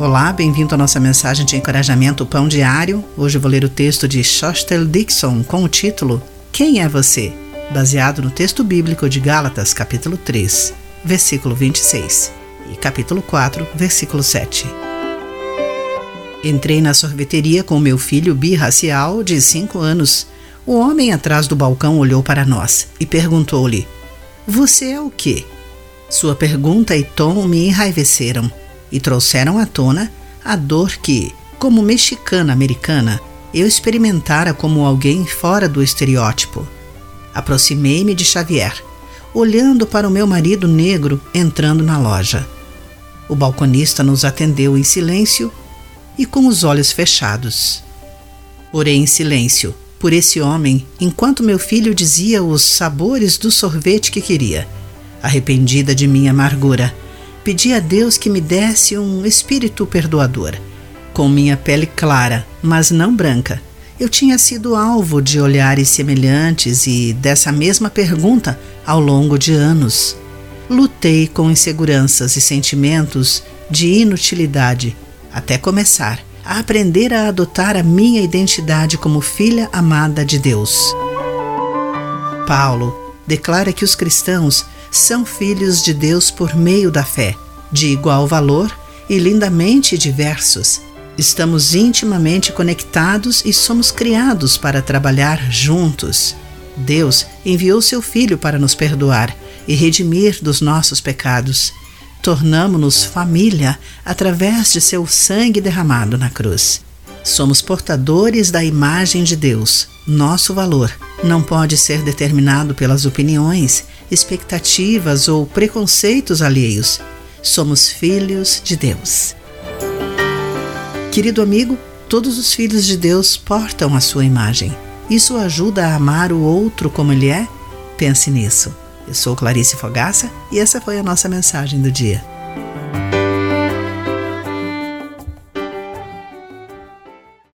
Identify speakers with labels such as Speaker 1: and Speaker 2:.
Speaker 1: Olá, bem-vindo à nossa mensagem de encorajamento Pão Diário. Hoje vou ler o texto de Shostel Dixon com o título Quem é você? baseado no texto bíblico de Gálatas, capítulo 3, versículo 26 e capítulo 4, versículo 7. Entrei na sorveteria com meu filho birracial de 5 anos. O homem atrás do balcão olhou para nós e perguntou-lhe: Você é o quê? Sua pergunta e tom me enraiveceram e trouxeram à tona a dor que, como mexicana-americana, eu experimentara como alguém fora do estereótipo. Aproximei-me de Xavier, olhando para o meu marido negro entrando na loja. O balconista nos atendeu em silêncio e com os olhos fechados. Orei em silêncio por esse homem enquanto meu filho dizia os sabores do sorvete que queria. Arrependida de minha amargura, pedi a Deus que me desse um espírito perdoador. Com minha pele clara, mas não branca, eu tinha sido alvo de olhares semelhantes e dessa mesma pergunta ao longo de anos. Lutei com inseguranças e sentimentos de inutilidade até começar a aprender a adotar a minha identidade como filha amada de Deus. Paulo declara que os cristãos são filhos de Deus por meio da fé, de igual valor e lindamente diversos. Estamos intimamente conectados e somos criados para trabalhar juntos. Deus enviou seu Filho para nos perdoar e redimir dos nossos pecados. Tornamo-nos família através de seu sangue derramado na cruz. Somos portadores da imagem de Deus. Nosso valor não pode ser determinado pelas opiniões, expectativas ou preconceitos alheios. Somos filhos de Deus. Querido amigo, todos os filhos de Deus portam a sua imagem. Isso ajuda a amar o outro como ele é? Pense nisso. Eu sou Clarice Fogaça e essa foi a nossa mensagem do dia.